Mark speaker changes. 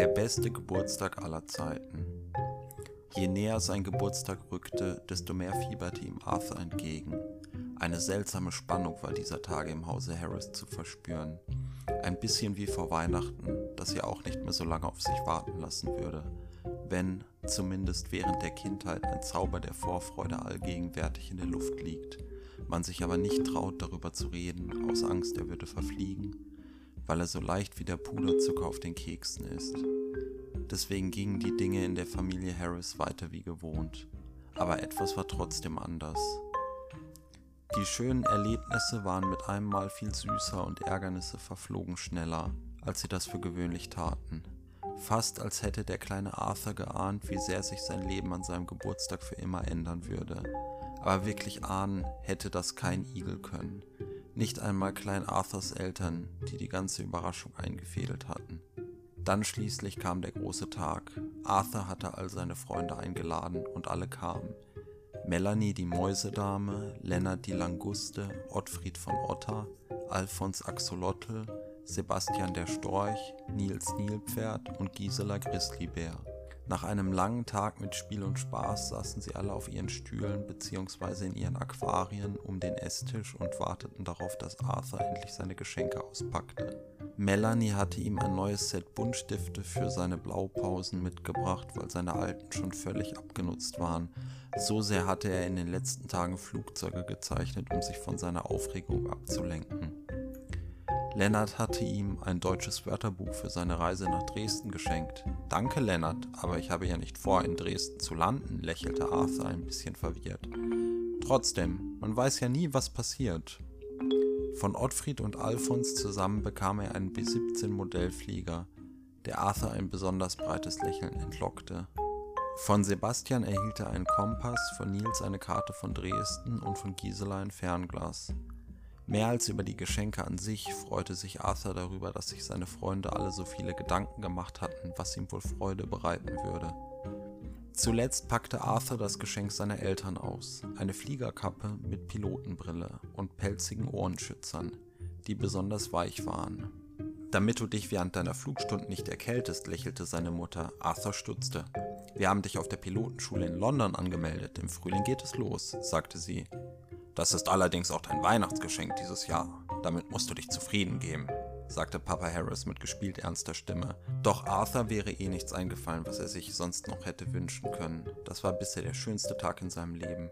Speaker 1: Der beste Geburtstag aller Zeiten. Je näher sein Geburtstag rückte, desto mehr fieberte ihm Arthur entgegen. Eine seltsame Spannung war dieser Tage im Hause Harris zu verspüren. Ein bisschen wie vor Weihnachten, das ja auch nicht mehr so lange auf sich warten lassen würde, wenn, zumindest während der Kindheit, ein Zauber der Vorfreude allgegenwärtig in der Luft liegt, man sich aber nicht traut, darüber zu reden, aus Angst, er würde verfliegen weil er so leicht wie der Puderzucker auf den Keksen ist. Deswegen gingen die Dinge in der Familie Harris weiter wie gewohnt. Aber etwas war trotzdem anders. Die schönen Erlebnisse waren mit einem Mal viel süßer und Ärgernisse verflogen schneller, als sie das für gewöhnlich taten. Fast als hätte der kleine Arthur geahnt, wie sehr sich sein Leben an seinem Geburtstag für immer ändern würde. Aber wirklich ahnen hätte das kein Igel können. Nicht einmal Klein Arthurs Eltern, die die ganze Überraschung eingefädelt hatten. Dann schließlich kam der große Tag. Arthur hatte all seine Freunde eingeladen und alle kamen. Melanie die Mäusedame, Lennart die Languste, Ottfried von Otter, Alfons Axolotl, Sebastian der Storch, Nils Nilpferd und Gisela Grizzlybär. Nach einem langen Tag mit Spiel und Spaß saßen sie alle auf ihren Stühlen bzw. in ihren Aquarien um den Esstisch und warteten darauf, dass Arthur endlich seine Geschenke auspackte. Melanie hatte ihm ein neues Set Buntstifte für seine Blaupausen mitgebracht, weil seine alten schon völlig abgenutzt waren. So sehr hatte er in den letzten Tagen Flugzeuge gezeichnet, um sich von seiner Aufregung abzulenken. Lennart hatte ihm ein deutsches Wörterbuch für seine Reise nach Dresden geschenkt. Danke, Lennart, aber ich habe ja nicht vor, in Dresden zu landen, lächelte Arthur ein bisschen verwirrt. Trotzdem, man weiß ja nie, was passiert. Von Ottfried und Alfons zusammen bekam er einen B-17 Modellflieger, der Arthur ein besonders breites Lächeln entlockte. Von Sebastian erhielt er einen Kompass, von Nils eine Karte von Dresden und von Gisela ein Fernglas. Mehr als über die Geschenke an sich freute sich Arthur darüber, dass sich seine Freunde alle so viele Gedanken gemacht hatten, was ihm wohl Freude bereiten würde. Zuletzt packte Arthur das Geschenk seiner Eltern aus, eine Fliegerkappe mit Pilotenbrille und pelzigen Ohrenschützern, die besonders weich waren. Damit du dich während deiner Flugstunden nicht erkältest, lächelte seine Mutter. Arthur stutzte. Wir haben dich auf der Pilotenschule in London angemeldet. Im Frühling geht es los, sagte sie. Das ist allerdings auch dein Weihnachtsgeschenk dieses Jahr. Damit musst du dich zufrieden geben, sagte Papa Harris mit gespielt ernster Stimme. Doch Arthur wäre eh nichts eingefallen, was er sich sonst noch hätte wünschen können. Das war bisher der schönste Tag in seinem Leben.